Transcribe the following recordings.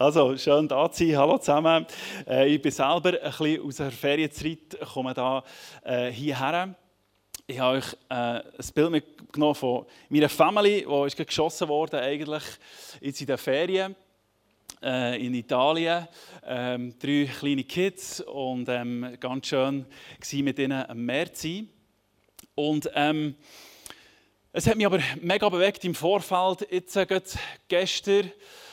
Also, schön da zu sein. Hallo zusammen. Äh, ich bin selber ein bisschen aus der Ferienzeit, komme da äh, hierher. Ich habe euch äh, ein Bild mitgenommen von meiner Family, die ist geschossen wurde eigentlich jetzt in den Ferien äh, in Italien. Ähm, drei kleine Kids und ähm, ganz schön war mit ihnen am Meer zu sein. Und ähm, es hat mich aber mega bewegt im Vorfeld, jetzt äh, gestern,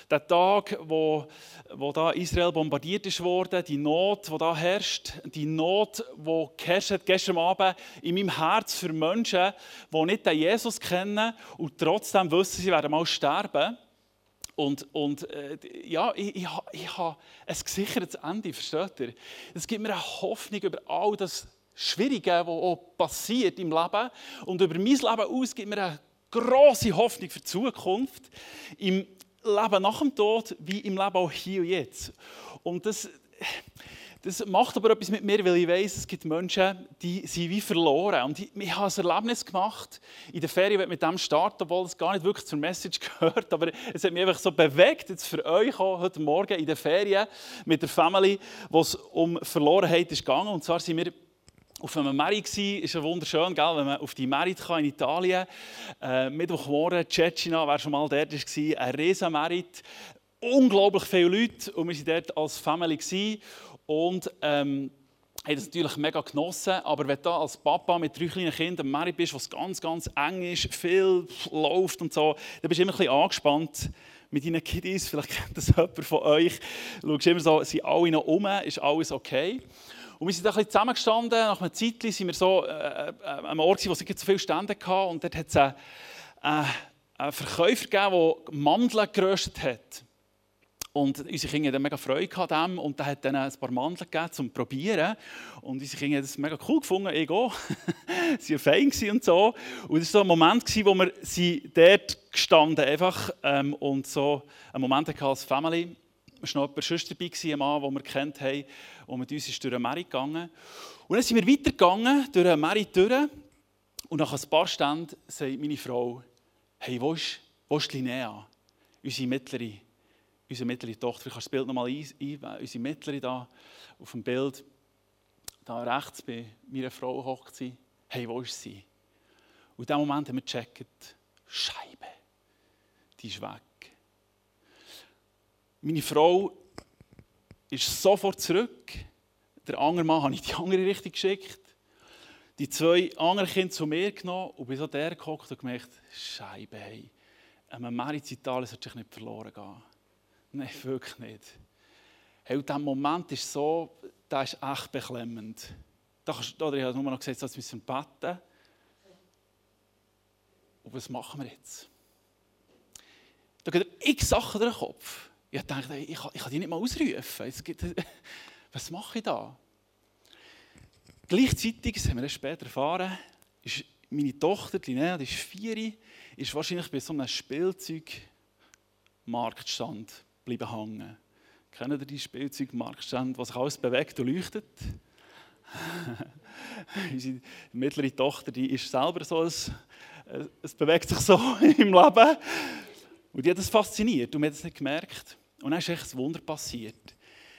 der Tag, wo, wo da Israel bombardiert ist worden, die Not, die da herrscht, die Not, die geherrscht gestern Abend in meinem Herz für Menschen, die nicht den Jesus kennen und trotzdem wissen, sie werden mal sterben. Und, und äh, ja, ich, ich, ich habe ein gesichertes Ende, versteht ihr? Es gibt mir eine Hoffnung über all das Schwierige, was auch passiert im Leben. Und über mein Leben aus gibt mir eine große Hoffnung für die Zukunft. Im Leben nach dem Tod, wie im Leben auch hier und jetzt. Und das, das macht aber etwas mit mir, weil ich weiß, es gibt Menschen, die sind wie verloren. Und ich, ich habe ein Erlebnis gemacht in der Ferien mit dem Start, obwohl es gar nicht wirklich zur Message gehört, aber es hat mich einfach so bewegt, jetzt für euch auch heute Morgen in der Ferien mit der Family, wo es um Verlorenheit ist gegangen. Und zwar sind wir auf einem Merit war, ist ja wunderschön, gell? wenn man auf die Merit kann in Italien äh, Mittwochmorgen, Cecina, wer schon mal dort war, ein riesen Merit, unglaublich viele Leute und wir waren dort als Family gewesen. und ähm, haben das natürlich mega genossen, aber wenn du als Papa mit drei kleinen Kindern Merit bist, wo es ganz, ganz eng ist, viel läuft und so, dann bist du immer ein bisschen angespannt mit deinen Kiddies, vielleicht kennt das jemand von euch, du schaust immer so, sind alle noch um, ist alles okay? Und wir sind ein zusammengestanden. Nach einer Zeit sind wir so äh, äh, am Ort, wo es so viele Stände hatte. Und dort hat es einen, äh, einen Verkäufer gegeben, der Mandeln geröstet hat. Und unsere Kinder hatten mega Freude an dem und er hat dann ein paar Mandeln gegeben zum Probieren. Und unsere Kinder haben das mega cool gefunden, auch. sie waren fein und so. Und es war so ein Moment, wo wir sie dort gestanden einfach ähm, und so einen Moment hatten als Family war noch jemand dabei, ein Mann, den wir kennt haben, und mit uns ist durch den Merit gegangen. Und dann sind wir weitergegangen, durch den Merit durch. Und nach ein paar Stunden sagt meine Frau, hey, wo ist, wo ist Linnea? Unsere mittlere, unsere mittlere Tochter. Ich kann das Bild nochmal einwählen. Unsere mittlere da auf dem Bild, da rechts bei meiner Frau hockt sie. Hey, wo ist sie? Und in dem Moment haben wir gecheckt, Scheibe, die ist weg. Meine Frau ist sofort zurück. Der andere Mann habe ich die andere Richtung geschickt. Die zwei anderen Kinder zu mir genommen und bin so der geguckt und gemerkt, Scheibe, hey, ein Merit Italien sollte sich nicht verloren gehen. Nein, wirklich nicht. Hey, dieser Moment ist so, der ist echt beklemmend. Da oder ich habe nur noch gesagt, dass wir beten Und was machen wir jetzt? Da geht x Sachen durch den Kopf. Ich dachte, ich kann, ich kann die nicht mal ausrufen. Gibt, was mache ich da? Gleichzeitig, das haben wir später erfahren, ist meine Tochter, die Linnea, die ist vier, ist wahrscheinlich bei so einem Spielzeugmarktstand bleiben hängen. Kennen Sie die Spielzeugmarktstand, was sich alles bewegt und leuchtet? Unsere mittlere Tochter, die ist selber so, es, es bewegt sich so im Leben. Und die hat das fasziniert und wir haben es nicht gemerkt. Und dann ist echt ein Wunder passiert.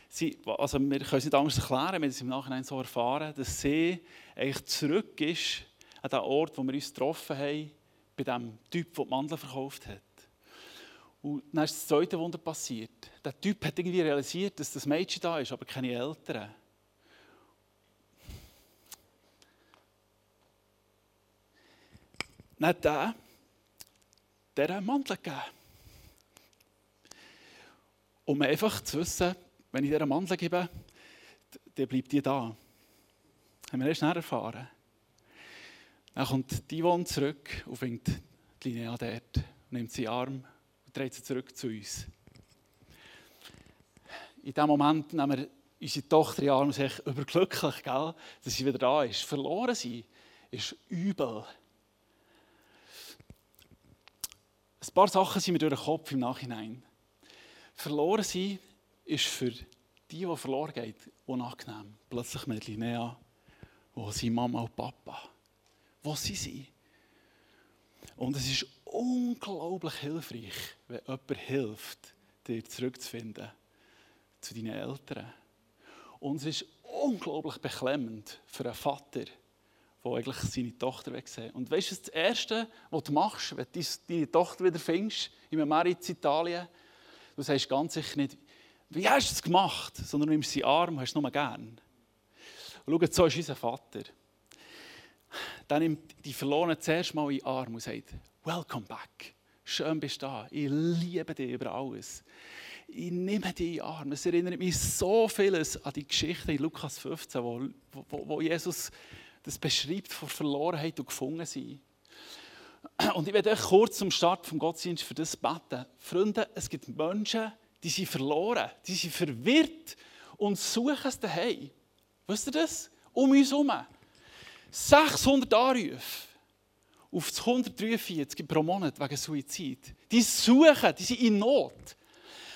Sie, also wir können es nicht anders erklären, wir haben es im Nachhinein so erfahren, dass sie eigentlich zurück ist an den Ort, wo wir uns getroffen haben, bei dem Typ, der die Mandeln verkauft hat. Und dann ist das zweite Wunder passiert. Der Typ hat irgendwie realisiert, dass das Mädchen da ist, aber keine Eltern. Dann hat der, der einen Mantel gegeben um einfach zu wissen, wenn ich dir einen Mantel gebe, dann bleibt die da. Das haben wir erst schnell erfahren. Dann kommt Yvonne zurück und findet die Linnea dort, nimmt sie in den Arm und dreht sie zurück zu uns. In diesem Moment nehmen wir unsere Tochter in den Arm und sagen, überglücklich, gell, dass sie wieder da ist. Verloren sein ist übel. Ein paar Sachen sind mir durch den Kopf im Nachhinein. Verloren sein ist für die, die verloren geht, unangenehm. Plötzlich mit Linnea, wo sind Mama und Papa? Wo sind sie? Und es ist unglaublich hilfreich, wenn jemand hilft, dir zurückzufinden zu deinen Eltern. Und es ist unglaublich beklemmend für einen Vater, der eigentlich seine Tochter wegsehen Und weißt du, das Erste, was du machst, wenn du deine Tochter wieder findest, in Meritz Italien, du sagst ganz sicher nicht, wie hast du es gemacht, sondern du nimmst sie Arm hast es nur gern. Und schau, so ist unser Vater. Dann nimmt die Verlorenen zuerst mal in den Arm und sagt, welcome back. Schön bist du da. Ich liebe dich über alles. Ich nehme dich in den Arm. Es erinnert mich so vieles an die Geschichte in Lukas 15, wo, wo, wo Jesus das beschreibt von Verlorenheit und Gefundensein. Und ich werde euch kurz zum Start vom Gottesdienst für das beten. Freunde, es gibt Menschen, die sind verloren, die sind verwirrt und suchen es daheim. Wisst ihr das? Um uns herum. 600 Anrufe auf das 143 pro Monat wegen Suizid. Die suchen, die sind in Not.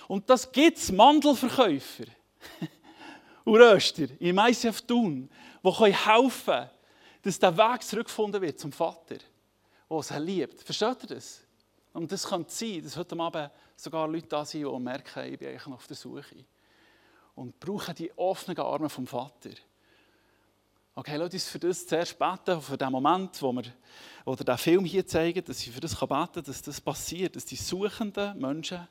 Und das gibt es Mandelverkäufer und Röster im ICF Thun, die helfen können, dass der Weg zurückgefunden wird zum Vater, es liebt. Versteht ihr das? Und das könnte sein, dass heute Abend sogar Leute da sind, die merken, ich bin eigentlich noch auf der Suche. Und brauchen die offenen Arme vom Vater. Okay, lass uns für das zuerst beten, für den Moment, wo wir oder den Film hier zeigen, dass ich für das beten kann, dass das passiert, dass die suchenden Menschen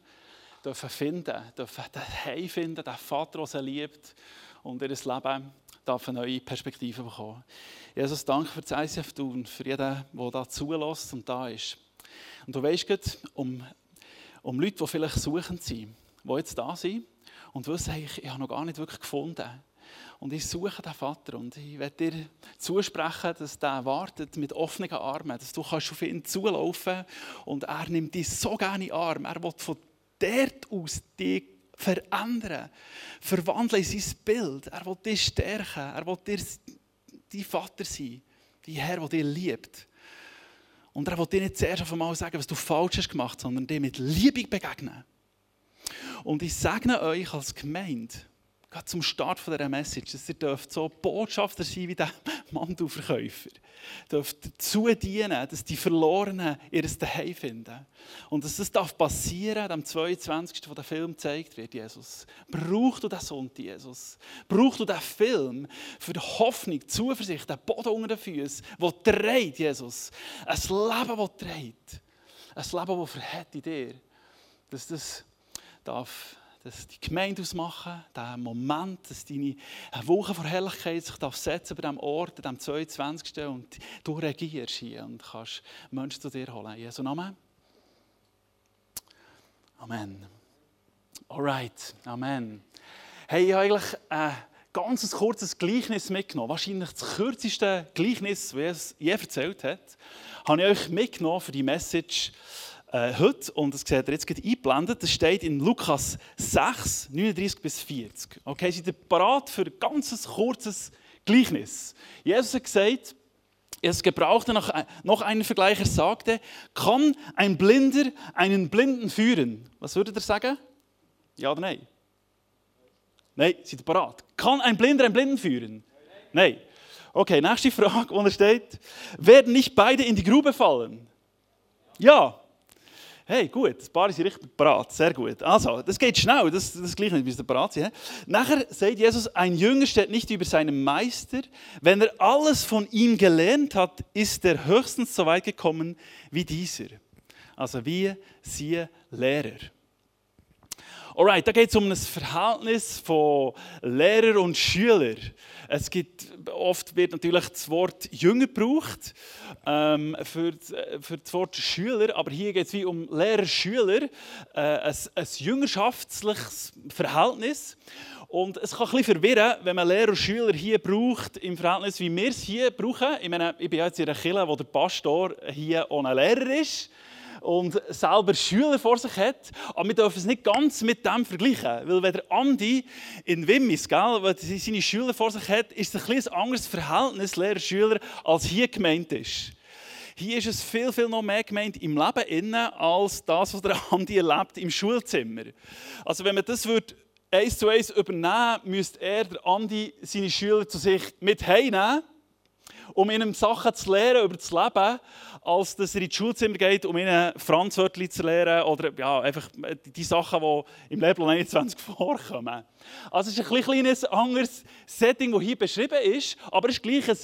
dürfen finden, dürfen den Heim finden, den Vater, der sie liebt und ihr Leben darf eine neue Perspektive bekommen. Jesus, danke für das ICF und für jeden, der da zulässt und da ist. Und du weißt um, um Leute, die vielleicht suchend sind, die jetzt da sind und wissen, ich, ich habe noch gar nicht wirklich gefunden. Und ich suche den Vater und ich werde dir zusprechen, dass der wartet mit offenen Armen, dass du kannst auf ihn zulaufen und er nimmt dich so gerne in den Arm. Er will von dort aus dich verändern, verwandeln in sein Bild. Er will dich stärken, er will dir dein Vater sein, dein Herr, der dich liebt. Und er will dir nicht zuerst auf einmal sagen, was du falsch hast gemacht, sondern dir mit Liebe begegnen. Und ich segne euch als Gemeinde, gerade zum Start dieser Message, dass ihr dürft so Botschafter sein wie der Mandelverkäufer. Dürft dazu dienen, dass die Verlorenen ihr Daheim finden. Und dass das darf passieren, am 22. wo der Film gezeigt wird, Jesus. Brauchst du den Sonntag, Jesus? Brauchst du den Film für die Hoffnung, die Zuversicht, den Boden unter den Füßen, der dreht, Jesus? Ein Leben, das dreht. Ein Leben, das verhält in dir. Dass das darf dass die Gemeinde ausmachen, der Moment, dass deine Woche vor Herrlichkeit sich darf setzen bei diesem Ort, an diesem 22. und du reagierst hier und kannst Menschen zu dir holen. In Jesu Namen. Amen. Alright, Amen. Hey, ich habe eigentlich ein ganz kurzes Gleichnis mitgenommen. Wahrscheinlich das kürzeste Gleichnis, das es je erzählt hat. Habe ich euch mitgenommen für die Message äh, heute, und das seht ihr jetzt gerade eingeblendet, das steht in Lukas 6, 39 bis 40. Okay, seid ihr bereit für ein ganz kurzes Gleichnis? Jesus hat gesagt, es gebrauchte noch, noch einen Vergleich, er sagte, kann ein Blinder einen Blinden führen? Was würdet ihr sagen? Ja oder nein? Nein, seid ihr bereit? Kann ein Blinder einen Blinden führen? Nein. Okay, nächste Frage, wo er steht, werden nicht beide in die Grube fallen? Ja. Hey, gut, das Paar ist richtig parat, sehr gut. Also, das geht schnell, das, das gleich nicht, bis der parat sind. Nachher sagt Jesus, ein Jünger steht nicht über seinem Meister. Wenn er alles von ihm gelernt hat, ist er höchstens so weit gekommen wie dieser. Also wie sie Lehrer. Alright, da geht es um ein Verhältnis von Lehrer und Schüler. Es gibt, oft wird natürlich das Wort Jünger gebraucht ähm, für, für das Wort Schüler, aber hier geht es wie um Lehrer-Schüler, äh, ein, ein jüngerschaftliches Verhältnis. Und es kann bisschen verwirren, wenn man Lehrer und Schüler hier braucht, im Verhältnis, wie wir es hier brauchen. Ich, meine, ich bin jetzt in einer Kirche, wo der Pastor hier ohne Lehrer ist und selber Schüler vor sich hat. Aber wir dürfen es nicht ganz mit dem vergleichen. Weil wenn der Andi in Wimmis, gell, seine Schüler vor sich hat, ist es ein, ein anderes Verhältnis Lehrer-Schüler, als hier gemeint ist. Hier ist es viel, viel noch mehr gemeint im Leben innen, als das, was der Andi erlebt im Schulzimmer. Also wenn man das würde eins zu eins übernehmen, müsste er, der Andi, seine Schüler zu sich mit heimnehmen um ihnen Sachen zu lernen über das Leben, als dass er in die Schulzimmer geht, um ihnen Franzwörtli zu lernen oder ja, einfach die Sachen, die im Lehrplan 21 vorkommen. Also es ist ein kleines anderes Setting, das hier beschrieben ist, aber es ist gleich ein,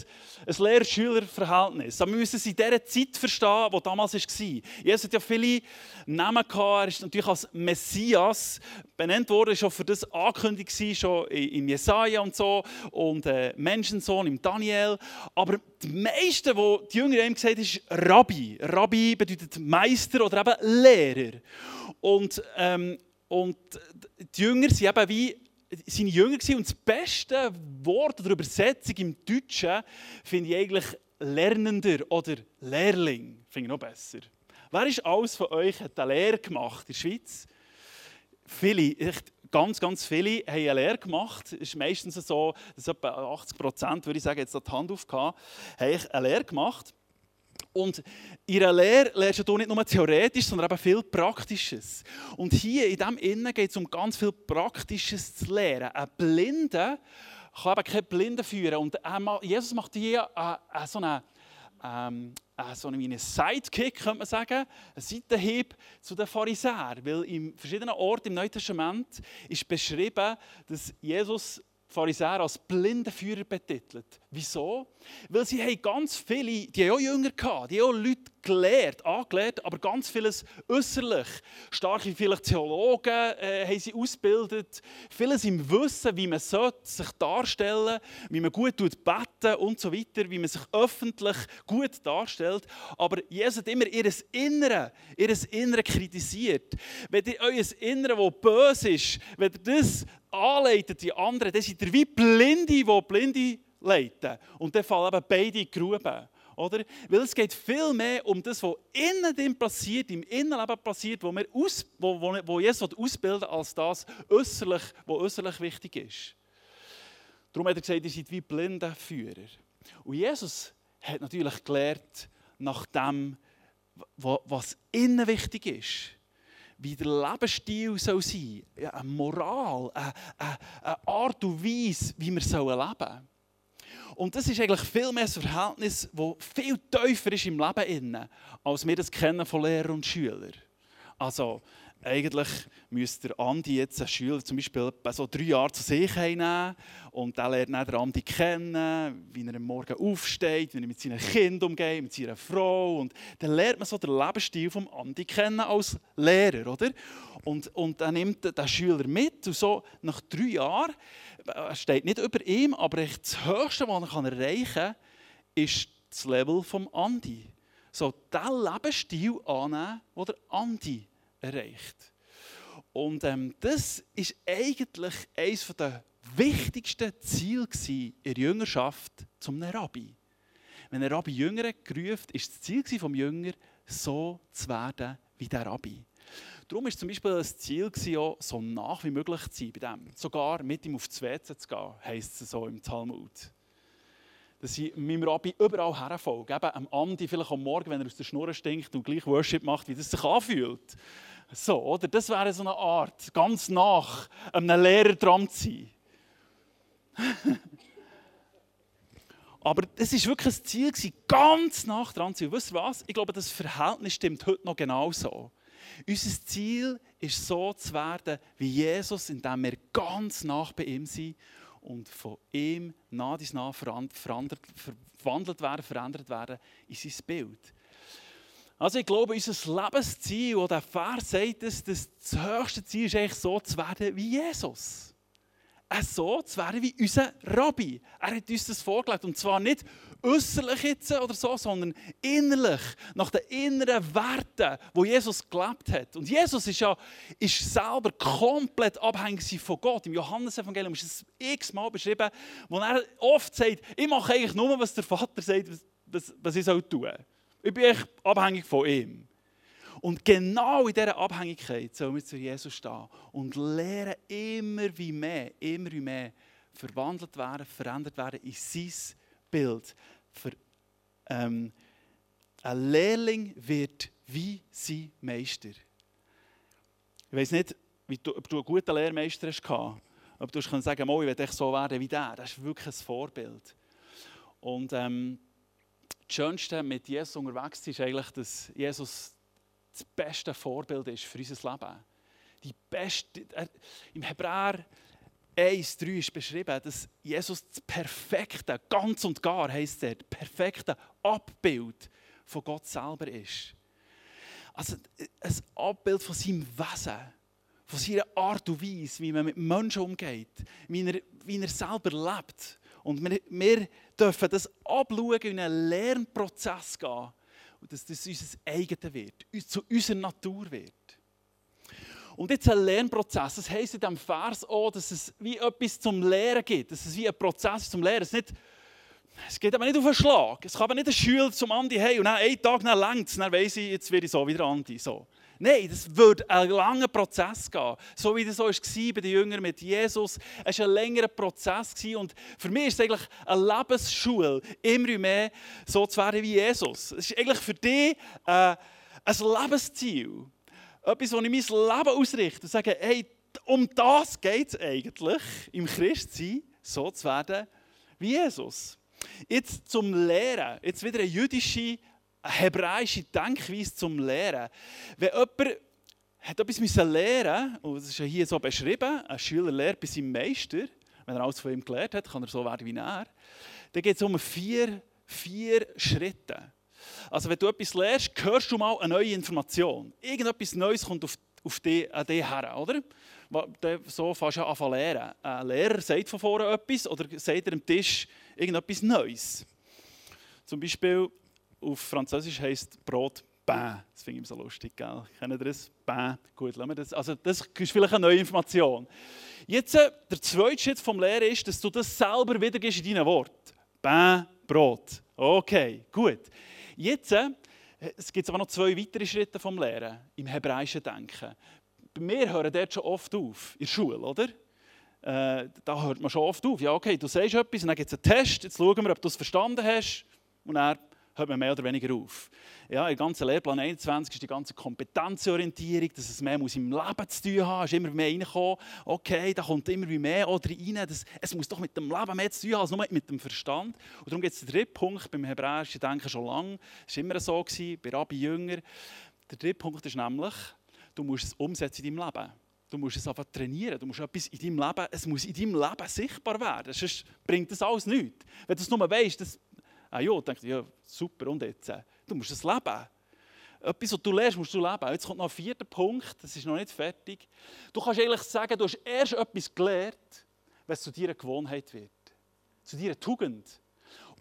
ein Lehrer-Schüler-Verhältnis. Aber wir müssen es in dieser Zeit verstehen, die damals war. Jesus hat ja viele Namen gehabt, er ist natürlich als Messias benannt worden, schon für das angekündigt schon in Jesaja und so und äh, Menschensohn im Daniel. Aber die meisten, die die Jünger haben gesagt ist Rabbi. Rabbi bedeutet Meister oder eben Lehrer. Und, ähm, und die Jünger sind eben wie seine Jünger gewesen. Und das beste Wort oder Übersetzung im Deutschen finde ich eigentlich Lernender oder Lehrling. Finde ich noch besser. Wer ist alles von euch hat eine Lehre gemacht in der Schweiz? Viele, echt ganz, ganz viele haben eine Lehre gemacht. Es ist meistens so, dass etwa 80 Prozent, würde ich sagen, jetzt die Hand aufgehauen, haben eine Lehre gemacht. Und einer Lehre lernst du nicht nur theoretisch, sondern eben viel Praktisches. Und hier in diesem Innen geht es um ganz viel Praktisches zu lernen. Ein Blinder kann eben keine Blinden führen. Und Jesus macht hier so einen, ähm, so einen Sidekick, könnte man sagen, einen Seitenhieb zu den Pharisäern. Weil in verschiedenen Orten im Neuen Testament ist beschrieben, dass Jesus Pharisäer als Blindenführer betitelt. Wieso? Weil sie haben ganz viele, die haben auch Jünger gehabt, die haben auch Leute gelehrt, angelehrt, aber ganz vieles äußerlich. Starke vielleicht Theologen äh, haben sie ausgebildet, vieles im Wissen, wie man sich darstellen wie man gut beten und so weiter, wie man sich öffentlich gut darstellt. Aber Jesus hat immer ihr Innere, ihr Innere kritisiert. Wenn ihr euer Innere, das böse ist, wenn ihr das anleitet, die anderen, dann seid ihr wie Blinde, die Blinde leiten. Und dann fallen eben beide in die Grube. Oder? Weil es geht viel mehr um das, was innen passiert, im Innenleben passiert, wo, wir aus, wo, wo, wo Jesus ausbilden als das, äußerlich, was äußerlich wichtig ist. Darum hat er gesagt, ihr seid wie blinde Führer. Und Jesus hat natürlich gelernt, nach dem, was innen wichtig ist wie der Lebensstil soll sein soll, eine Moral, eine, eine Art und Weise, wie wir leben sollen. Und das ist eigentlich viel mehr ein Verhältnis, das viel tiefer ist im Leben, als wir das kennen von Lehrern und Schülern. Also, eigentlich müsste der Andi jetzt einen Schüler zum Beispiel so drei Jahre zu sich nehmen und dann lernt dann Andi kennen, wie er am Morgen aufsteht, wie er mit seinen Kindern umgeht, mit seiner Frau und dann lernt man so den Lebensstil vom Andi kennen als Lehrer, oder? Und, und dann nimmt der Schüler mit und so nach drei Jahren, es steht nicht über ihm, aber das Höchste, was er erreichen kann, ist das Level vom Andi. So diesen Lebensstil annehmen, den der Andi erreicht. Und ähm, das ist eigentlich eines der wichtigsten Ziele in der Jüngerschaft zum Rabbi. Wenn ein Rabbi Jüngere gerufen, ist das Ziel des Jünger, so zu werden wie der Rabbi. Darum war zum Beispiel das Ziel, auch, so nach wie möglich zu sein bei dem. Sogar mit ihm aufs WC zu gehen, heisst es so im Talmud. Dass ich meinem Rabbi überall herfolge. Eben am Andi vielleicht am Morgen, wenn er aus der Schnur stinkt und gleich Worship macht, wie das sich anfühlt. So, oder? Das wäre so eine Art, ganz nach einem Lehrer dran zu sein. Aber es war wirklich ein Ziel, ganz nach dran zu sein. Wisst ihr was? Ich glaube, das Verhältnis stimmt heute noch genauso. Unser Ziel ist so zu werden wie Jesus, indem wir ganz nach bei ihm sind und von ihm nach dies nach verwandelt werden, verändert werden in sein Bild. Also ich glaube, unser Lebensziel, oder der Vers sagt es, dass das höchste Ziel ist eigentlich so zu werden wie Jesus. Äh, so zu werden wie unser Rabbi. Er hat uns das vorgelegt. Und zwar nicht äußerlich jetzt oder so, sondern innerlich, nach den inneren Werten, wo Jesus gelebt hat. Und Jesus ist ja ist selber komplett abhängig von Gott. Im Johannesevangelium ist es x-mal beschrieben, wo er oft sagt, ich mache eigentlich nur, was der Vater sagt, was, was ich tun soll. Ich bin echt abhängig von ihm. Und genau in dieser Abhängigkeit sollen wir zu Jesus stehen und lernen immer wie mehr, immer wie mehr verwandelt werden, verändert werden in sein Bild. Für, ähm, ein Lehrling wird wie sein Meister. Ich weiß nicht, du, ob du einen guten Lehrmeister hast. Ob du kannst sagen, ich will so werden wie der. Das ist wirklich ein Vorbild. Und ähm, das Schönste mit Jesus unterwegs ist eigentlich, dass Jesus das beste Vorbild ist für unser Leben. Die beste, er, Im Hebräer 1, 3 ist beschrieben, dass Jesus das perfekte, ganz und gar heisst er, das perfekte Abbild von Gott selber ist. Also ein Abbild von seinem Wesen, von seiner Art und Weise, wie man mit Menschen umgeht, wie er, wie er selber lebt. Und wir, wir dürfen das abschauen, in einen Lernprozess gehen. Und dass das unser eigenes wird, zu unserer Natur wird. Und jetzt ein Lernprozess. Das heisst in diesem Vers auch, dass es wie etwas zum Lehren gibt. Dass es wie ein Prozess zum Lehren. Es, nicht, es geht aber nicht auf einen Schlag. Es kann aber nicht ein Schüler zum Andi, hey, und dann einen Tag längt es, dann weiss ich, jetzt werde ich so wieder Andi. So. Nein, das wird ein langer Prozess gehen. So wie das so war bei den Jüngern mit Jesus. Es war ein längerer Prozess. Und für mich ist es eigentlich eine Lebensschule, immer mehr so zu werden wie Jesus. Es ist eigentlich für dich äh, ein Lebensziel. Etwas, wo ich mein Leben ausrichte und sage, hey, um das geht es eigentlich, im Christsein so zu werden wie Jesus. Jetzt zum Lehren, jetzt wieder eine jüdische eine hebräische Denkweise zum Lehren. Wenn jemand hat etwas müssen lernen und das ist ja hier so beschrieben, ein Schüler lernt bei seinem Meister, wenn er alles von ihm gelernt hat, kann er so werden wie er, dann geht es um vier, vier Schritte. Also wenn du etwas lernst, hörst du mal eine neue Information. Irgendetwas Neues kommt auf, auf dich, an dich her, oder? So fast an zu lernen. Ein Lehrer sagt von vorne etwas oder sagt er am Tisch irgendetwas Neues. Zum Beispiel, auf Französisch heisst Brot Pain. Das finde ich so lustig, gell? Kennen ihr das? Pain. Gut, lassen wir das. Also das ist vielleicht eine neue Information. Jetzt, äh, der zweite Schritt vom Lehren ist, dass du das selber wiedergibst in deinen Wort. Pain, Brot. Okay, gut. Jetzt äh, es gibt aber noch zwei weitere Schritte vom Lehren im hebräischen Denken. Bei mir hören dort schon oft auf, in der Schule, oder? Äh, da hört man schon oft auf. Ja, okay, du sagst etwas und dann gibt es einen Test, jetzt schauen wir, ob du es verstanden hast. Und dann hört man mehr oder weniger auf. Ja, Im ganzen Lehrplan 21 ist die ganze Kompetenzorientierung, dass es mehr muss im Leben zu tun haben, ist immer mehr reingekommen. Okay, da kommt immer mehr oder rein. Das, es muss doch mit dem Leben mehr zu tun haben als nur mit dem Verstand. Und darum gibt es den dritten Punkt beim hebräischen Denken schon lange. Es war immer so, gewesen, bei Rabbi Jünger. Der dritte Punkt ist nämlich, du musst es umsetzen in deinem Leben. Du musst es einfach trainieren. Du musst etwas in deinem Leben, es muss in deinem Leben sichtbar werden. Sonst bringt das alles nichts. Wenn du es nur weißt, das Ah ja, denke ja, super, und jetzt? Du musst es leben. Etwas, was du lernst, musst du leben. Jetzt kommt noch ein vierter Punkt, das ist noch nicht fertig. Du kannst eigentlich sagen, du hast erst etwas gelernt, es zu dir eine Gewohnheit wird. Zu dir eine Tugend.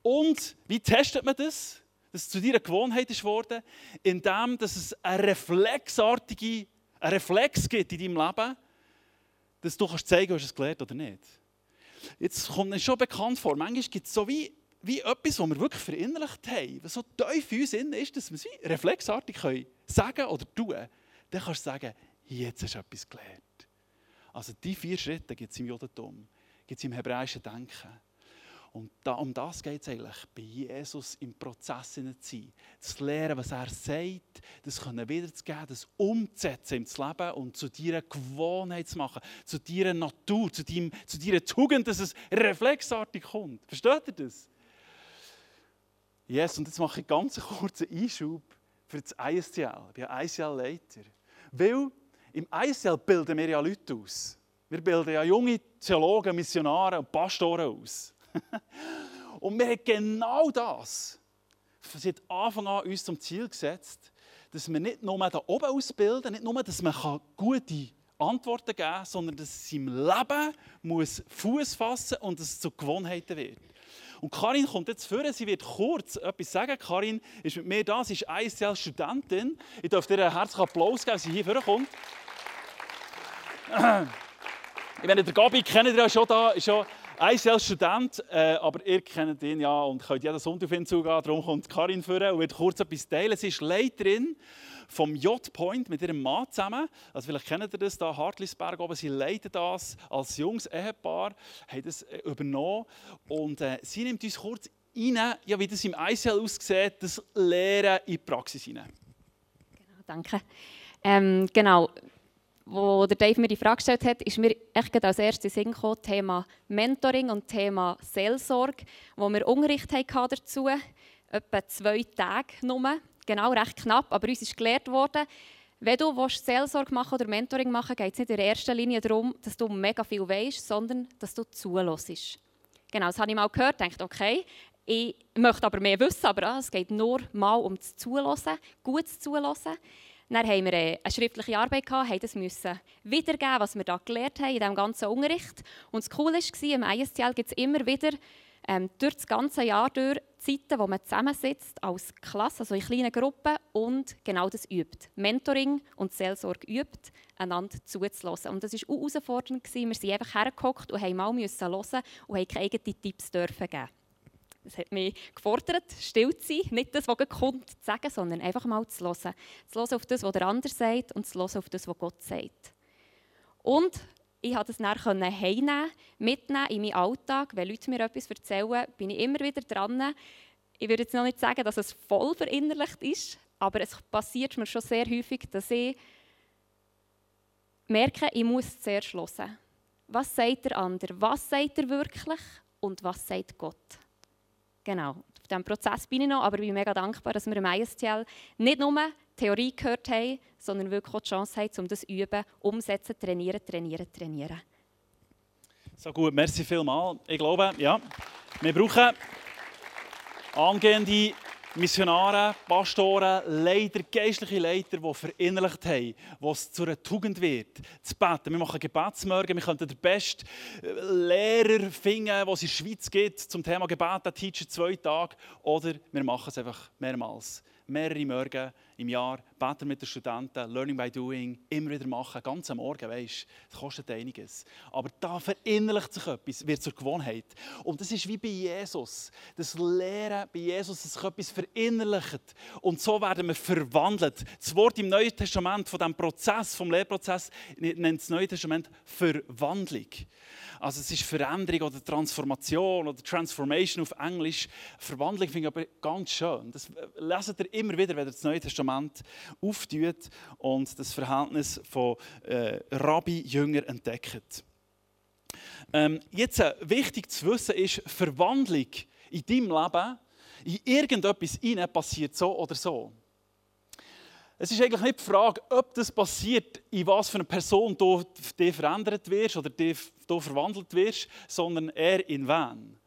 Und wie testet man das? Dass es zu dir eine Gewohnheit ist worden, indem dass es eine reflexartige, einen Reflex gibt in deinem Leben, dass du kannst zeigen, ob du es gelernt oder nicht. Jetzt kommt es schon bekannt vor. Manchmal gibt es so wie wie etwas, was wir wirklich verinnerlicht haben, was so tief in uns ist, dass wir es reflexartig können sagen oder tun, dann kannst du sagen, jetzt hast du etwas gelernt. Also die vier Schritte gibt es im Judentum, gibt es im hebräischen Denken. Und da, um das geht es eigentlich, bei Jesus im Prozess zu sein. Das Lernen, was er sagt, das können wiederzugeben, das umzusetzen ins Leben und zu deiner Gewohnheit zu machen, zu deiner Natur, zu, zu deiner Tugend, dass es reflexartig kommt. Versteht ihr das? Yes, und jetzt mache ich ganz einen kurzen Einschub für das ISTL. Ich bin ISTL-Leiter. Weil im ISTL bilden wir ja Leute aus. Wir bilden ja junge Theologen, Missionare und Pastoren aus. und wir haben genau das seit Anfang an uns zum Ziel gesetzt, dass wir nicht nur da oben ausbilden, nicht nur, dass man gute Antworten geben kann, sondern dass es im Leben muss Fuß fassen und dass es zu Gewohnheiten wird. Und Karin kommt jetzt vor, sie wird kurz etwas sagen. Karin ist mit mir da, sie ist ICL-Studentin. Ich darf dir einen herzlichen Applaus geben, dass sie hier vorkommt. Ich meine, der Gabi kennt ihr ja schon da, ist schon ICL-Student, äh, aber ihr kennt ihn ja und könnt jeden Sonntag auf ihn zugehen. Darum kommt Karin vor und wird kurz etwas teilen. Sie ist Leiterin vom J-Point mit ihrem Mann zusammen. Also vielleicht kennt ihr das da, Hartlisberg oben. Sie leiten das als junges Ehepaar, haben das äh, übernommen und äh, sie nimmt uns kurz rein, ja, wie das im ICL aussieht, das Lehren in die Praxis hinein. Genau, danke. Ähm, genau, wo der Dave mir die Frage gestellt hat, ist mir echt als erstes Sinn gekommen, Thema Mentoring und Thema Seelsorge, wo wir Unterricht hatten etwa zwei Tage nur, genau recht knapp, aber uns ist gelehrt worden, wenn du willst, Seelsorge machen oder Mentoring machen geht es nicht in erster Linie darum, dass du mega viel weißt, sondern dass du zulässt. Genau, das habe ich mal gehört, dachte, okay, ich möchte aber mehr wissen, aber ah, es geht nur mal um das Zulassen, gutes Zulassen. Dann haben wir eine schriftliche Arbeit gehabt, haben das müssen wiedergeben, was wir da gelernt haben in diesem ganzen Unterricht. Und das Coole war, im ISTL gibt es immer wieder ähm, durch das ganze Jahr durch Zeiten, wo man zusammensitzt als Klasse, also in kleinen Gruppen und genau das übt. Mentoring und Seelsorge übt, einander zuzulassen. Und das war auch herausfordernd. Wir sind einfach hergekommen und haben mal müssen hören und keine eigenen Tipps dürfen geben. Es hat mich gefordert, still zu sein, nicht das, was kommt, zu sagen, sondern einfach mal zu hören. Zu hören auf das, was der andere sagt und zu hören auf das, was Gott sagt. Und ich konnte es dann heimnehmen, mitnehmen in meinen Alltag. Wenn Leute mir etwas erzählen, bin ich immer wieder dran. Ich würde jetzt noch nicht sagen, dass es voll verinnerlicht ist, aber es passiert mir schon sehr häufig, dass ich merke, ich muss zuerst hören. Was sagt der andere? Was sagt er wirklich? Und was sagt Gott? Genau, auf diesem Prozess bin ich noch, aber ich bin mega dankbar, dass wir im ISTL nicht nur Theorie gehört haben, sondern wirklich auch die Chance haben, um das zu üben, umsetzen, trainieren, trainieren, trainieren. So gut, merci vielmals. Ich glaube, ja, wir brauchen angehende Missionare, Pastoren, Leiter, geistliche Leiter, die verinnerlicht haben, wo es zu einer Tugend wird, zu beten. Wir machen Gebetsmorgen, wir könnten den besten Lehrer finden, den es in der Schweiz gibt, zum Thema Gebet, Teacher zwei Tage. Oder wir machen es einfach mehrmals mehrere Morgen im Jahr, beten mit den Studenten, Learning by Doing, immer wieder machen, ganz am Morgen, weisst das kostet einiges. Aber da verinnerlicht sich etwas, wird zur Gewohnheit. Und das ist wie bei Jesus. Das Lehren bei Jesus, dass sich etwas verinnerlicht. Und so werden wir verwandelt. Das Wort im Neuen Testament von diesem Prozess, vom Lehrprozess, nennt das Neue Testament Verwandlung. Also es ist Veränderung oder Transformation oder Transformation auf Englisch. Verwandlung finde ich aber ganz schön. Das leset ihr immer wieder, wenn ihr das Neue Testament auftut und das Verhältnis von äh, Rabbi-Jünger entdeckt. Ähm, jetzt äh, wichtig zu wissen ist, Verwandlung in deinem Leben, in irgendetwas hinein passiert so oder so. Es ist eigentlich nicht die Frage, ob das passiert, in was für eine Person du, du verändert wirst oder du, du verwandelt wirst, sondern er in wen.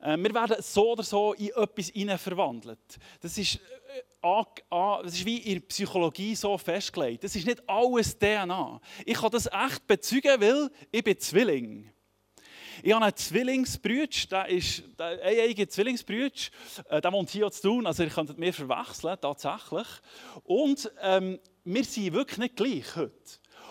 Äh, wir werden so oder so in etwas verwandelt. Das ist, äh, das ist wie in der Psychologie so festgelegt. Das ist nicht alles DNA. Ich kann das echt bezeugen, weil ich bin Zwilling. Ich habe einen Zwillingsbrüder, der ist ein eigener Zwillingsbrüder, äh, der wohnt hier zu tun, also ihr könntet mir verwechseln, tatsächlich. Und ähm, wir sind wirklich nicht gleich heute.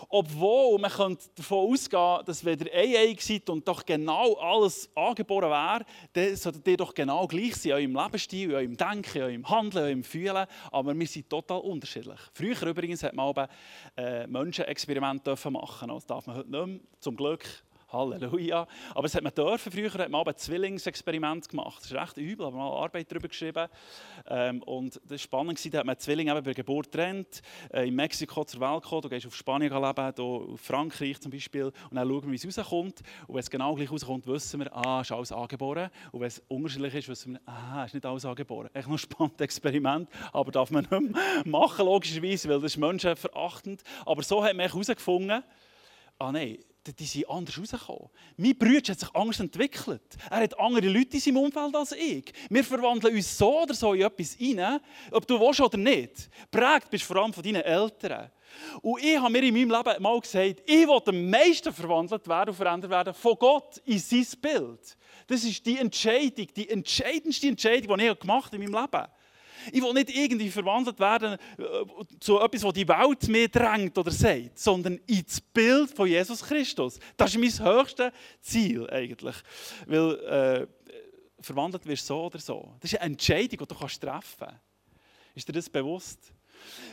Obwohl man könnte davon ausgehen dass wenn ihr einig seid und doch genau alles angeboren wäre, dann solltet ihr doch genau gleich sein, in eurem Lebensstil, in eurem Denken, in eurem Handeln, in eurem Fühlen. Aber wir sind total unterschiedlich. Früher übrigens hat man auch äh, Menschenexperimente machen Das darf man heute nicht mehr, zum Glück. Halleluja. Aber es hat man dürfen. Früher hat man ein Zwillingsexperiment gemacht. Das ist recht übel, aber mal Arbeit darüber geschrieben. Ähm, und das war spannend. Da hat man Zwillinge eben bei Geburt getrennt, äh, in Mexiko zur Welt gekommen. Du gehst auf Spanien leben, hier auf Frankreich zum Beispiel. Und dann schauen wir, wie es rauskommt. Und wenn es genau gleich rauskommt, wissen wir, ah, ist alles angeboren. Und wenn es unterschiedlich ist, wissen wir, ah, ist nicht alles angeboren. Echt noch ein spannendes Experiment, aber darf man nicht mehr machen, logischerweise, weil das ist menschenverachtend. Aber so hat man herausgefunden, ah nein, die sind anders rausgekommen. Mein Bruder hat sich anders entwickelt. Er hat andere Leute in seinem Umfeld als ich. Wir verwandeln uns so oder so in etwas rein, ob du willst oder nicht. Prägt bist vor allem von deinen Eltern. Und ich habe mir in meinem Leben mal gesagt, ich will am meisten verwandelt werden und verändert werden von Gott in sein Bild. Das ist die Entscheidung, die entscheidendste Entscheidung, die ich gemacht habe in meinem Leben. Ich will nicht irgendwie verwandelt werden äh, zu etwas, was die Welt mir drängt oder sagt, sondern ins Bild von Jesus Christus. Das ist mein höchstes Ziel eigentlich. Weil äh, verwandelt wirst so oder so. Das ist eine Entscheidung, die du kannst treffen kannst. Ist dir das bewusst?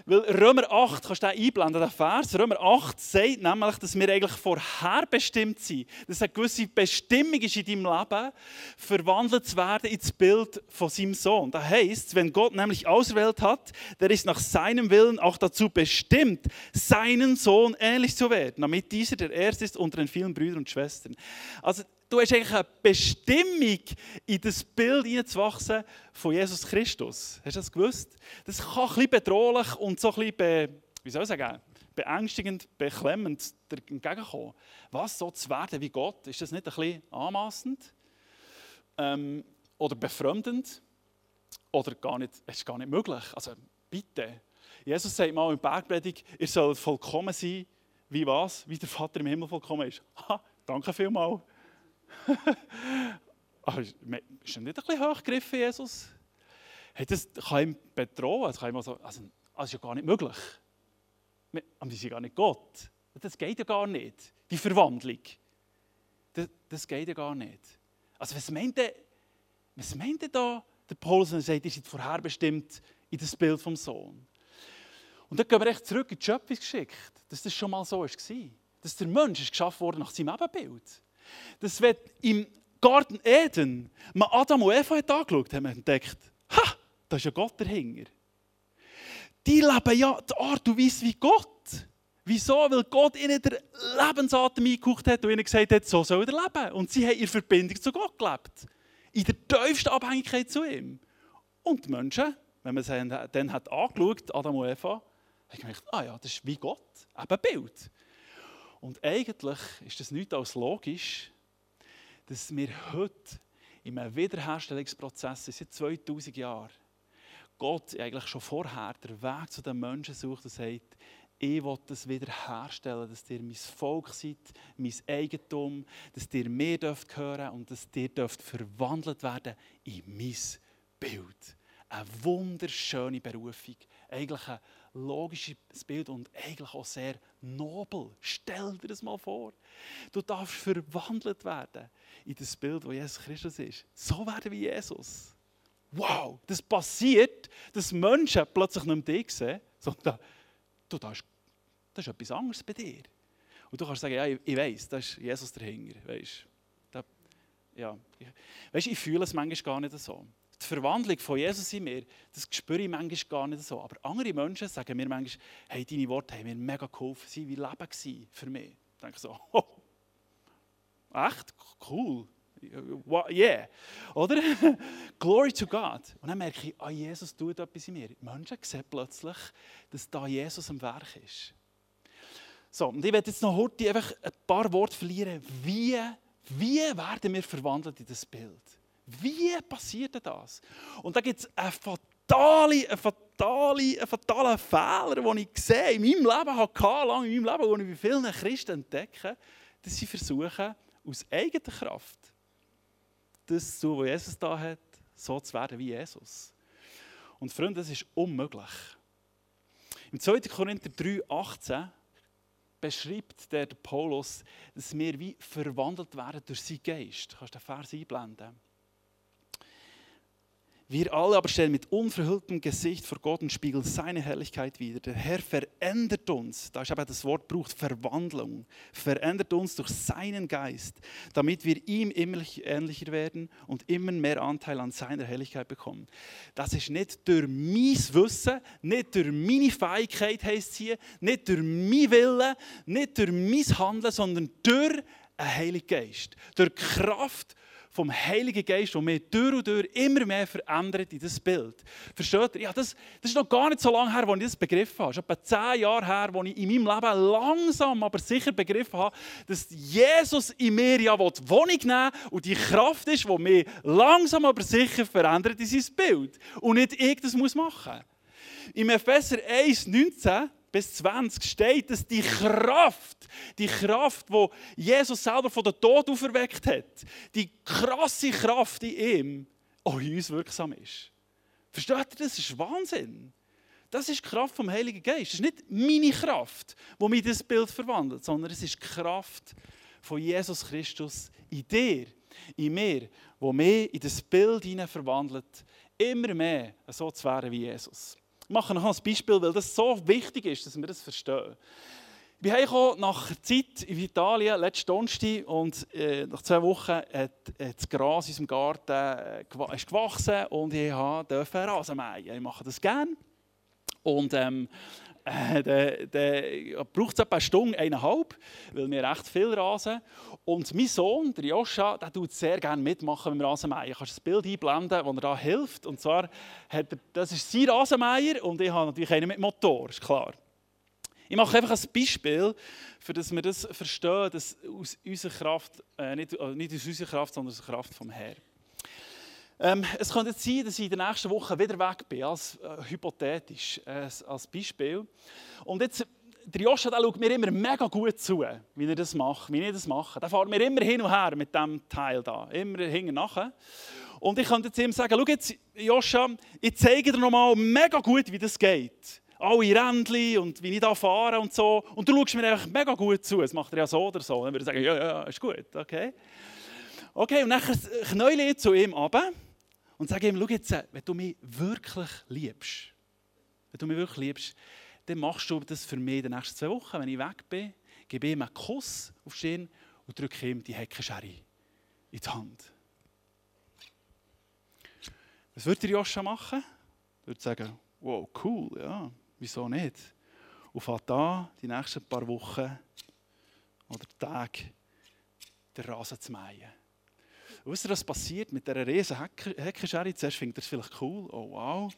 Weil Römer 8, kannst du den einblenden, den Vers, Römer 8 sagt nämlich, dass wir eigentlich vorherbestimmt sind. Dass eine gewisse Bestimmung ist in deinem Leben, verwandelt zu werden ins Bild von seinem Sohn. Das heisst, wenn Gott nämlich auserwählt hat, der ist nach seinem Willen auch dazu bestimmt, seinen Sohn ähnlich zu werden, damit dieser der Erste ist unter den vielen Brüdern und Schwestern. Also du hast eigentlich eine Bestimmung, in das Bild hineinzuwachsen von Jesus Christus. Hast du das gewusst? Das kann ein bisschen bedrohlich und so ein bisschen, be, wie soll ich sagen, beängstigend, beklemmend entgegenkommen. Was, so zu werden wie Gott, ist das nicht ein bisschen anmaßend? Ähm, oder befremdend? Oder gar nicht, es ist gar nicht möglich? Also bitte. Jesus sagt mal im Bergpredigt, ihr sollt vollkommen sein, wie was? Wie der Vater im Himmel vollkommen ist. Ha, danke vielmals. Aber ist er nicht ein bisschen hochgegriffen, Jesus? Hey, das kann ihm bedrohen. Das, kann ihm also, also, das ist ja gar nicht möglich. Aber die sind gar nicht Gott. Das geht ja gar nicht. Die Verwandlung. Das, das geht ja gar nicht. Also was meint der, was meint der da, der Paulus, er sagt, ihr seid vorherbestimmt in das Bild vom Sohn? Und dann gehen wir echt zurück in die Schöpfungsgeschichte, dass das schon mal so war. Dass der Mensch ist geschaffen wurde nach seinem Ebenbild. Dass wenn im Garten Eden man Adam und Eva hat angeschaut hat, man entdeckt, ha, da ist ja Gott dahinter. Die leben ja die Art und Weise wie Gott. Wieso? Weil Gott ihnen den Lebensatem eingehaucht hat und ihnen gesagt hat, so soll er leben. Und sie haben in Verbindung zu Gott gelebt. In der tiefsten Abhängigkeit zu ihm. Und die Menschen, wenn man sie dann hat angeschaut, Adam und Eva, haben gedacht, ah ja, das ist wie Gott, eben Bild. Und eigentlich ist das nichts als logisch, dass wir heute in einem Wiederherstellungsprozess seit 2000 Jahren Gott eigentlich schon vorher den Weg zu den Menschen sucht und sagt, ich will das wiederherstellen, dass ihr mein Volk seid, mein Eigentum, dass ihr mir dürft hören und dass ihr dürft verwandelt werden in mein Bild. Eine wunderschöne Berufung, eigentlich ein logisches Bild und eigentlich auch sehr nobel. Stell dir das mal vor. Du darfst verwandelt werden in das Bild, wo Jesus Christus ist. So werden wie Jesus. Wow, das passiert, dass Menschen plötzlich nicht mehr dich sehen, sondern du, das, ist, das ist etwas anderes bei dir. Und du kannst sagen, ja, ich, ich weiß, da ist Jesus dahinter. Weißt, ja. weißt, ich fühle es manchmal gar nicht so die Verwandlung von Jesus in mir, das spüre ich manchmal gar nicht so. Aber andere Menschen sagen mir manchmal, hey, deine Worte haben mir mega geholfen, sie wie Leben für mich. Ich denke so, oh, echt? Cool. Yeah. Oder? Glory to God. Und dann merke ich, ah, Jesus tut etwas in mir. Menschen sehen plötzlich, dass da Jesus am Werk ist. So, und ich werde jetzt noch heute einfach ein paar Worte verlieren. Wie, wie werden wir verwandelt in das Bild? Wie passiert das? Und da gibt es einen fatalen, einen fatalen, einen fatalen Fehler, den ich sehe, in meinem Leben hatte, lange in meinem Leben, den ich bei vielen Christen entdecke, dass sie versuchen, aus eigener Kraft das zu, was Jesus da hat, so zu werden wie Jesus. Und Freunde, das ist unmöglich. Im 2. Korinther 3, 18 beschreibt der Paulus, dass wir wie verwandelt werden durch seinen Geist. Kannst du den Vers einblenden? Wir alle aber stellen mit unverhülltem Gesicht vor Gott und spiegeln seine Herrlichkeit wider. Der Herr verändert uns, da ist aber das Wort braucht Verwandlung, verändert uns durch seinen Geist, damit wir ihm immer ähnlicher werden und immer mehr Anteil an seiner Herrlichkeit bekommen. Das ist nicht durch mein Wissen, nicht durch meine Fähigkeit, heisst hier, nicht durch mein Willen, nicht durch mein Handeln, sondern durch einen Heiligen Geist, durch Kraft vom Heiligen Geist, der mich durch und durch immer mehr verändert in das Bild. Versteht ihr? Ja, das, das ist noch gar nicht so lange her, als ich das begriffen habe. Es ist etwa zehn Jahre her, als ich in meinem Leben langsam, aber sicher begriffen habe, dass Jesus in mir ja Wohnung nehmen und die Kraft ist, die mich langsam, aber sicher verändert in sein Bild. Und nicht ich das muss machen. Im Epheser 1, 19 bis 20 steht, dass die Kraft, die Kraft, die Jesus selber von der Tod auferweckt hat, die krasse Kraft in ihm, auch in uns wirksam ist. Versteht ihr, das ist Wahnsinn. Das ist die Kraft vom Heiligen Geist. Das ist nicht meine Kraft, die mich das Bild verwandelt, sondern es ist die Kraft von Jesus Christus in dir, in mir, wo mich in das Bild hinein verwandelt, immer mehr so zu werden wie Jesus. Ich mache noch ein Beispiel, weil das so wichtig ist, dass wir das verstehen. Wir haben nach Zeit in Italien, letzten Donnerstag, und äh, nach zwei Wochen hat, das Gras in unserem Garten äh, ist gewachsen und ich durfte Rasen mähen. Ich mache das gerne. Und ähm, äh, dann braucht es etwa eine Stunde, eineinhalb, weil wir recht viel rasen. Und mein Sohn, der Joscha, der tut sehr gerne mitmachen beim Rasenmähen. Du kannst ein Bild einblenden, wo er da hilft. Und zwar, hat er, das ist sein Rasenmäher und ich habe natürlich einen mit Motor, ist klar. Ich mache einfach ein Beispiel, für dass wir das verstehen, dass aus unserer Kraft, äh, nicht, äh, nicht aus unserer Kraft, sondern aus der Kraft vom Herrn. Ähm, es könnte sein, dass ich in der nächsten Woche wieder weg bin, als äh, hypothetisch, äh, als Beispiel. Und jetzt, der Joscha der schaut mir immer mega gut zu, wie er das macht, wie ich das mache. Der fährt mir immer hin und her mit diesem Teil da, immer hinten nachher. Und ich könnte jetzt ihm sagen, schau jetzt, Joscha, ich zeige dir nochmal mega gut, wie das geht. Alle Rändchen und wie ich da fahre und so. Und du schaust mir einfach mega gut zu. Das macht er ja so oder so. Dann würde ich sagen, ja, ja, ist gut, okay. Okay, und dann knäule ich zu ihm runter und sage ihm, schau jetzt, wenn du mich wirklich liebst, wenn du mich wirklich liebst, dann machst du das für mich in den nächsten zwei Wochen. Wenn ich weg bin, gebe ihm einen Kuss auf die Stirn und drücke ihm die Heckenschere in die Hand. Was würde Joscha machen? Er würde sagen, wow, cool, ja, wieso nicht? Und fährt da die nächsten paar Wochen oder Tage den Rasen zu mähen. Und wisst ihr, was passiert mit dieser riesen Heckenschere? Zuerst findet er es vielleicht cool, oh wow.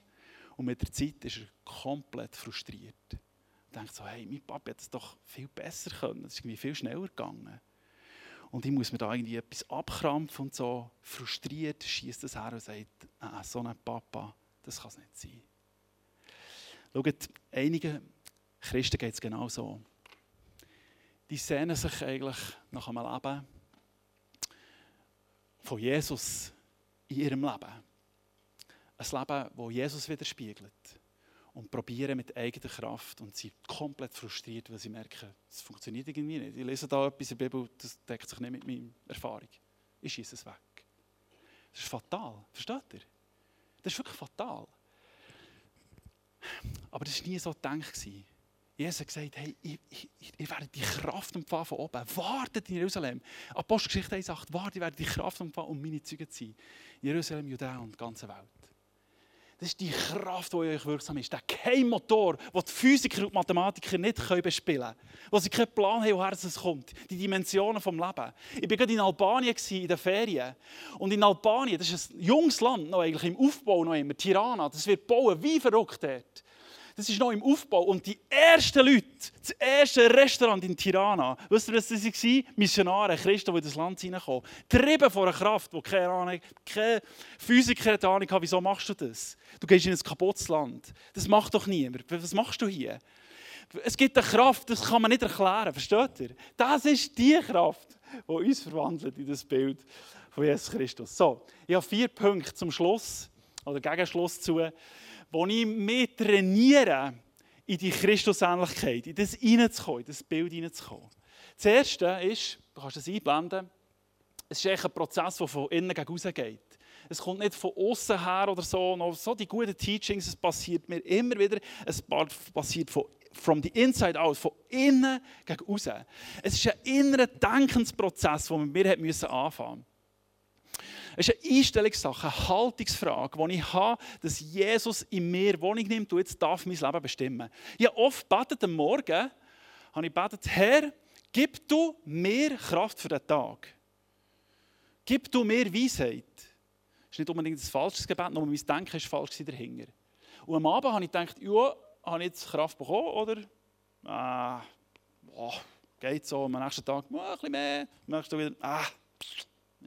Und mit der Zeit ist er komplett frustriert. Er denkt so, hey, mein Papa hätte es doch viel besser können. Es ist irgendwie viel schneller gegangen. Und ich muss mir da irgendwie etwas abkrampfen und so. Frustriert schießt das her und sagt, ah, so ein Papa, das kann es nicht sein. Schaut, einigen Christen geht es genau so. Die sehnen sich eigentlich nach einem Leben, von Jesus in ihrem Leben. Ein Leben, das Jesus widerspiegelt. Und probieren mit eigener Kraft und sind komplett frustriert, weil sie merken, es funktioniert irgendwie nicht. Ich lese da etwas in der Bibel, das deckt sich nicht mit meiner Erfahrung. Ich schieße es weg. Das ist fatal. Versteht ihr? Das ist wirklich fatal. Aber das war nie so gedacht. Jesus hat gesagt, hey, ich, ich, ich werde die Kraft empfangen von oben. Wartet in Jerusalem. Apostelgeschichte 1,8. Wartet, ich werde die Kraft empfangen, um meine Zeugen zu sein. Jerusalem, Judäa und die ganze Welt. Das ist die Kraft, die in euch wirksam ist. Der Keimmotor, den die Physiker und Mathematiker nicht bespielen können. Wo sie keinen Plan haben, woher es kommt. Die Dimensionen des Lebens. Ich war gerade in Albanien in den Ferien. Und in Albanien, das ist ein junges Land, noch eigentlich im Aufbau noch immer, Tirana, das wird bauen wie verrückt dort. Das ist noch im Aufbau. Und die ersten Leute, das erste Restaurant in Tirana, wisst ihr, was das war? Missionare, Christen, die in das Land hineinkommen. Trieben von einer Kraft, die keine Ahnung, kein Physiker hat Ahnung hat, wieso machst du das? Du gehst in ein kaputtes Land. Das macht doch niemand. Was machst du hier? Es gibt eine Kraft, das kann man nicht erklären, versteht ihr? Das ist die Kraft, die uns verwandelt in das Bild von Jesus Christus. So, ich habe vier Punkte zum Schluss, oder Gegenschluss zu wo ich mich trainiere, in die Christusähnlichkeit, in das hineinzukommen, in das Bild hineinzukommen. Das Erste ist, du kannst es einblenden, es ist ein Prozess, der von innen gegen außen geht. Es kommt nicht von außen her oder so, noch so die guten Teachings, es passiert mir immer wieder, es passiert von from the inside out, von innen gegen außen. Es ist ein innerer Denkensprozess, den wir anfangen müssen. Es ist eine Einstellungssache, eine Haltungsfrage, die ich habe, dass Jesus in mir Wohnung nimmt und jetzt darf mein Leben bestimmen. Ich habe oft betet am Morgen, habe ich betet, Herr, gib du mir Kraft für den Tag. Gib du mir Weisheit. Das ist nicht unbedingt ein falsches Gebet, nur mein Denken ist falsch dahinter. Und am Abend habe ich gedacht, ja, habe ich jetzt Kraft bekommen oder? Ah, boah, geht so. Am nächsten Tag, oh, ein bisschen mehr. Am nächsten Tag wieder, ah,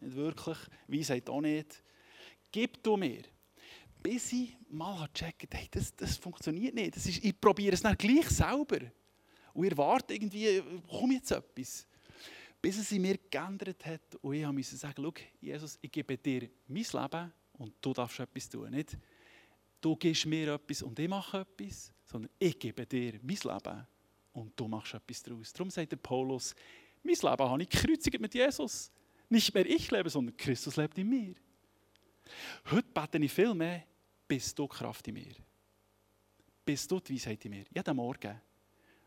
nicht wirklich. Weisheit auch nicht. Gib du mir. Bis ich mal gecheckt hey, das, das funktioniert nicht. Das ist, ich probiere es dann gleich selber. Und ich erwarte irgendwie, komm jetzt etwas. Bis es in mir geändert hat und ich musste sagen, schau, Jesus, ich gebe dir mein Leben und du darfst etwas tun. Nicht, du gibst mir etwas und ich mache etwas, sondern ich gebe dir mein Leben und du machst etwas daraus. Darum sagt der Paulus, mein Leben habe ich gekreuzigt mit Jesus. Nicht mehr ich lebe, sondern Christus lebt in mir. Heute bete ich viel mehr, bist du Kraft in mir. Bist du die Weisheit in mir. Jeden Morgen.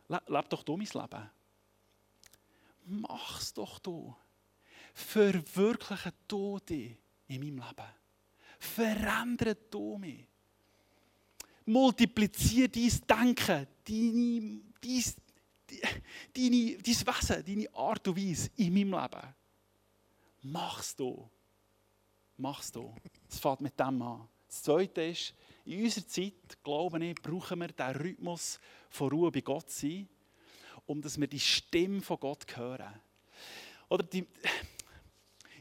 Leb doch du mein Leben. Mach's doch du. Verwirkliche du dich in meinem Leben. Verändere du mich. multipliziere dein Denken, deine, dein, deine, dein Wesen, deine Art und Weise in meinem Leben. Machst du. Machst du. Es fängt mit dem an. Das Zweite ist, in unserer Zeit, glaube ich, brauchen wir den Rhythmus von Ruhe bei Gott sein, um dass wir die Stimme von Gott hören. Oder die,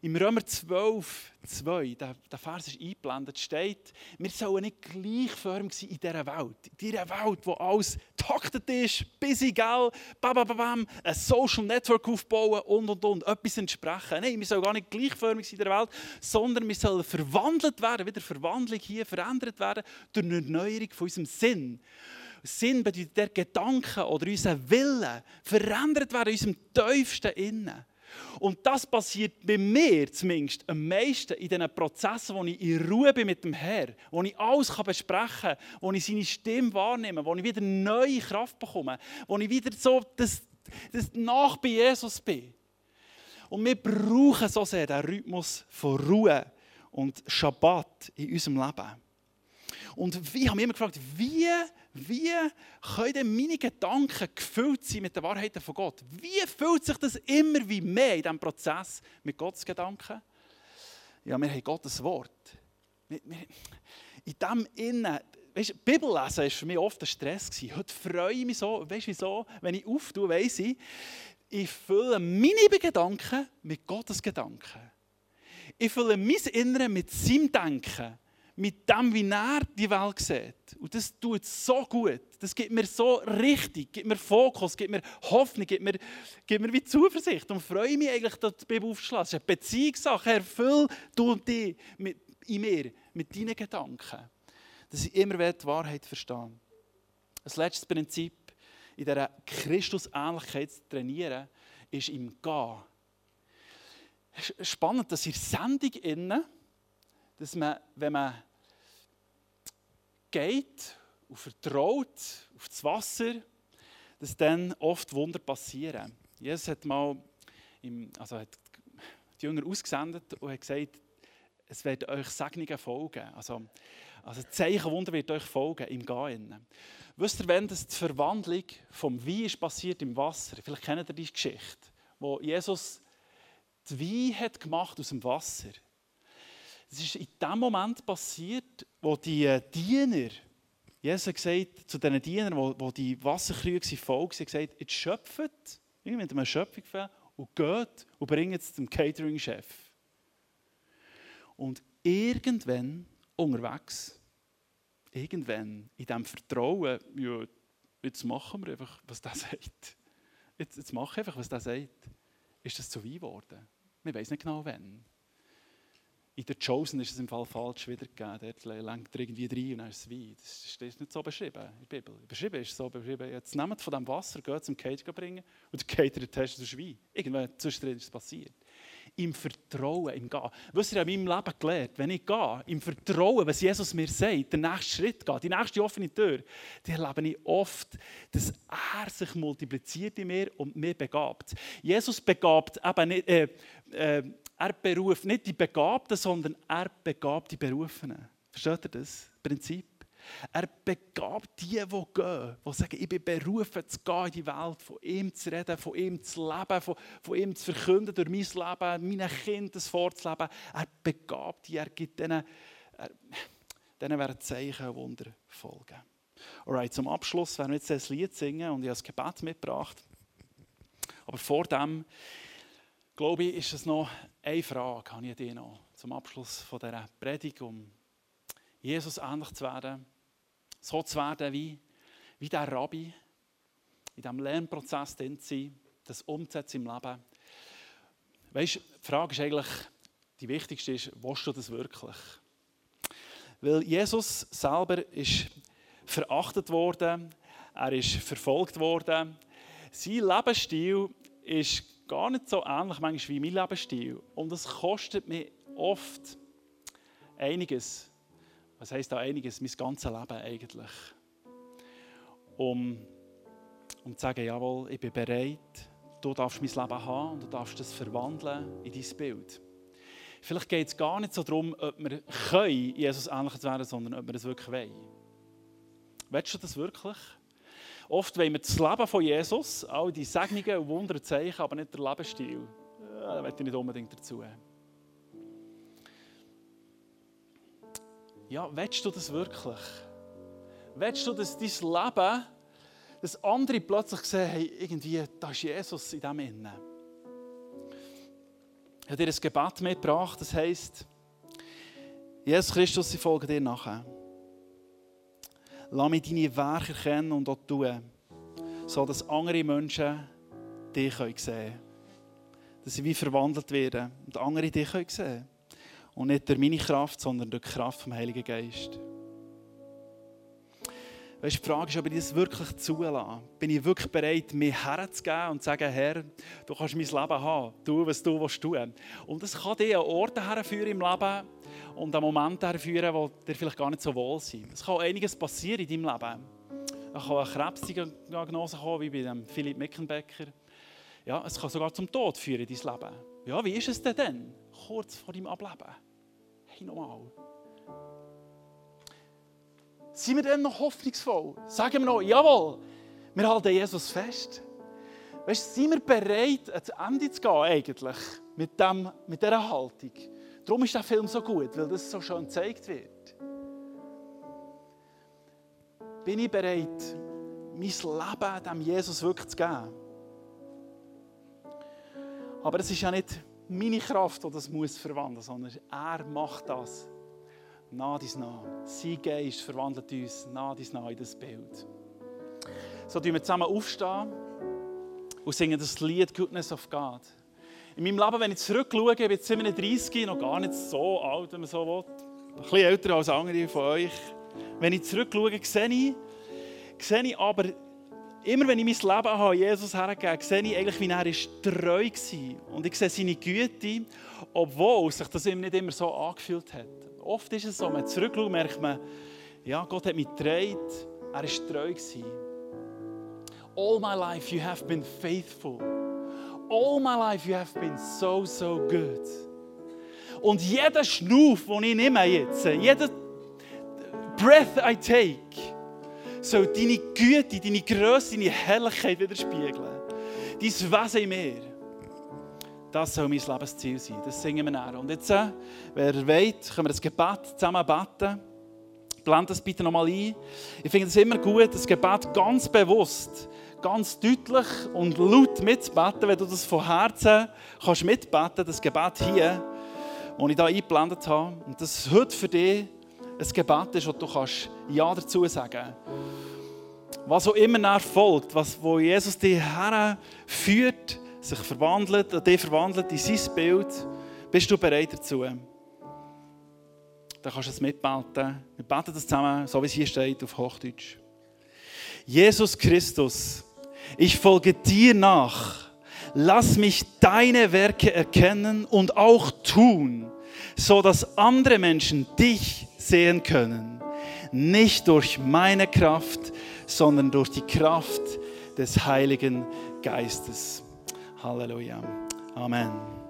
im Römer 12, 2, der, der Vers ist eingeblendet, steht, wir sollen nicht gleichförmig sein in dieser Welt. In dieser Welt, wo alles taktet ist, busy, gell, bam, bam, bam, ein Social Network aufbauen und, und, und, etwas entsprechen. Nein, wir sollen gar nicht gleichförmig sein in dieser Welt, sondern wir sollen verwandelt werden, wieder Verwandlung hier, verändert werden durch eine Erneuerung von unserem Sinn. Sinn bedeutet der Gedanke oder unser Wille, verändert werden in unserem tiefsten Innen. Und das passiert bei mir zumindest am meisten in diesen Prozessen, wo ich in Ruhe bin mit dem Herrn, wo ich alles besprechen kann, wo ich seine Stimme wahrnehme, wo ich wieder neue Kraft bekomme, wo ich wieder so das, das nach bei Jesus bin. Und wir brauchen so sehr den Rhythmus von Ruhe und Schabbat in unserem Leben. Und ich habe mich immer gefragt, wie wie können meine Gedanken gefüllt sein mit den Wahrheiten von Gott? Wie fühlt sich das immer wie mehr in diesem Prozess mit Gottes Gedanken? Ja, wir haben Gottes Wort. In dem Innen, weißt, Bibellesen war für mich oft ein Stress. Heute freue ich mich so, weißt du wieso? Wenn ich auftue, weiss ich, ich fülle meine Gedanken mit Gottes Gedanken. Ich fülle mein Innere mit seinem Denken mit dem, wie er die Welt sieht. Und das tut so gut. Das gibt mir so richtig, gibt mir Fokus, gibt mir Hoffnung, gibt mir, gibt mir wie Zuversicht. Und freue mich eigentlich, dass die Bibel aufzuschlagen. Es ist eine Beziehungssache. Erfüll du dich mit, in mir, mit deinen Gedanken. Dass ich immer die Wahrheit verstehe. Das letzte Prinzip in dieser Christusähnlichkeit zu trainieren, ist im Gehen. Spannend, dass in der Sendung innen, dass man, wenn man geht und vertraut auf das Wasser, dass dann oft Wunder passieren. Jesus hat mal im, also hat die Jünger ausgesendet und hat gesagt, es werden euch Segnungen folgen. Also, also Zeichen, Wunder wird euch folgen im Gehen. Wisst ihr, wenn das die Verwandlung vom Wein ist passiert im Wasser? Vielleicht kennt ihr diese Geschichte, wo Jesus die Wein hat gemacht aus dem Wasser. Es ist in dem Moment passiert, wo die äh, Diener, Jesus gesagt zu diesen Dienern, wo, wo die Wasserkrüge voll waren, gesagt, jetzt schöpft, mit einem Schöpfung und geht und bringt es zum Catering-Chef. Und irgendwann unterwegs, irgendwann in diesem Vertrauen, ja, jetzt machen wir einfach, was der sagt. Jetzt, jetzt mach einfach, was der sagt. Ist das zu Wein geworden? Wir wissen nicht genau wann. In der Chosen ist es im Fall falsch wiedergegeben. Dort lenkt er irgendwie rein und dann ist es Wein. Das ist nicht so beschrieben in der Bibel. Beschrieben ist so beschrieben, jetzt nehmt von dem Wasser, geht zum Cater bringen und der Cater testet das Wein. Irgendwann zwischendrin ist es passiert. Im Vertrauen, im Gehen. Was ich in meinem Leben gelernt wenn ich gehe, im Vertrauen, was Jesus mir sagt, den nächsten Schritt gehe, die nächste offene Tür, dann erlebe ich oft, dass er sich multipliziert in mir und mir begabt. Jesus begabt eben nicht, äh, äh, er beruft nicht die Begabten, sondern er begabt die Berufenen. Versteht ihr das Prinzip? Er begabt die, die gehen, die sagen, ich bin berufen zu gehen in die Welt, von ihm zu reden, von ihm zu leben, von, von ihm zu verkünden durch mein Leben, meinen Kindern vorzuleben. Er begabt die, er gibt denen, er, denen werden Zeichen und Wunder folgen. Alright, zum Abschluss werden wir jetzt ein Lied singen und ich habe das Gebet mitgebracht. Aber vor dem glaube ich, ist es noch eine Frage, habe ich dir noch zum Abschluss von dieser Predigt, um Jesus ähnlich zu werden, so zu werden wie, wie der Rabbi, in diesem Lernprozess drin zu sein, das umzusetzen im Leben. Weißt die Frage ist eigentlich, die wichtigste ist, willst du das wirklich? Weil Jesus selber ist verachtet worden, er ist verfolgt worden, sein Lebensstil ist gar nicht so ähnlich manchmal wie mein Lebensstil. Und es kostet mir oft einiges. Was heisst da einiges? Mein ganzes Leben eigentlich. Um, um zu sagen, jawohl, ich bin bereit, du darfst mein Leben haben und du darfst das verwandeln in dein Bild. Vielleicht geht es gar nicht so darum, ob wir können, Jesus ähnlich zu werden, sondern ob wir es wirklich wollen. Willst du das wirklich? Oft wollen wir das Leben von Jesus, all die Segnungen und Wunder zeichen, aber nicht der Lebensstil. Ja, da möchte ich nicht unbedingt dazu. Ja, willst du das wirklich? Willst du, dass dein Leben, dass andere plötzlich sehen, hey, irgendwie, da ist Jesus in dem Innen? Ich habe dir ein Gebet mitgebracht, das heisst, Jesus Christus, ich folge dir nachher. Lass mich deine Werke kennen und auch tun, so dass andere Menschen dich sehen können. Dass sie wie verwandelt werden und andere dich sehen können. Und nicht durch meine Kraft, sondern durch die Kraft vom Heiligen Geist. Weißt, die Frage ist, ob ich das wirklich zulasse. Bin ich wirklich bereit, mir herzugeben und zu sagen, Herr, du kannst mein Leben haben. Tu, was du willst tun. Und das kann dich an Orte herführen im Leben, und an Momente herführen, wo dir vielleicht gar nicht so wohl sind. Es kann einiges passieren in deinem Leben. Es kann eine Krebsdiagnose kommen, wie bei dem Philipp Meckenbecker. Ja, es kann sogar zum Tod führen in dein Leben. Ja, wie ist es denn dann, kurz vor deinem Ableben? Hey, nochmal. Sind wir denn noch hoffnungsvoll? Sagen wir noch, jawohl, wir halten Jesus fest. Weißt, sind wir bereit, ans Ende zu gehen, eigentlich, mit, dem, mit dieser Haltung? Darum ist der Film so gut, weil das so schön gezeigt wird. Bin ich bereit, mein Leben dem Jesus wirklich zu geben? Aber es ist ja nicht meine Kraft, die das muss verwandeln, sondern er macht das. Nah dies nah. Sein Geist verwandelt uns nah dies nah in das Bild. So tun wir zusammen aufstehen und singen das Lied Goodness of God. In meinem Leben, wenn ich zurückschaue, ich bin jetzt 37, noch gar nicht so alt, wenn man so will. Ein bisschen älter als andere von euch. Wenn ich zurückschaue, sehe ich, sehe ich aber, immer wenn ich mein Leben habe, Jesus hergegeben sehe ich eigentlich, wie er ist treu war. Und ich sehe seine Güte, obwohl sich das nicht immer so angefühlt hat. Oft ist es so, wenn man zurückschaut, merkt man, ja, Gott hat mich getragen, er war treu. All my life you have been faithful all my life you have been so, so good. Und jeder Schnuff, den ich nehme jetzt, jeder Breath I take, soll deine Güte, deine Größe, deine Herrlichkeit widerspiegeln. Dein Wesen in mir. Das soll mein Lebensziel sein. Das singen wir nachher. Und jetzt, äh, wer will, können wir das Gebet zusammen beten. Blend das bitte nochmal ein. Ich finde es immer gut, das Gebet ganz bewusst ganz deutlich und laut mitzubeten, wenn du das von Herzen kannst mitbeten, das Gebet hier, das ich hier eingeblendet habe. Und das heute für dich ein Gebet ist, wo du kannst Ja dazu sagen Was auch immer nach folgt, was, wo Jesus dich herführt, sich verwandelt, dich verwandelt in sein Bild, bist du bereit dazu? Dann kannst du es mitbeten. Wir beten das zusammen, so wie es hier steht, auf Hochdeutsch. Jesus Christus, ich folge dir nach. Lass mich deine Werke erkennen und auch tun, so dass andere Menschen dich sehen können. Nicht durch meine Kraft, sondern durch die Kraft des Heiligen Geistes. Halleluja. Amen.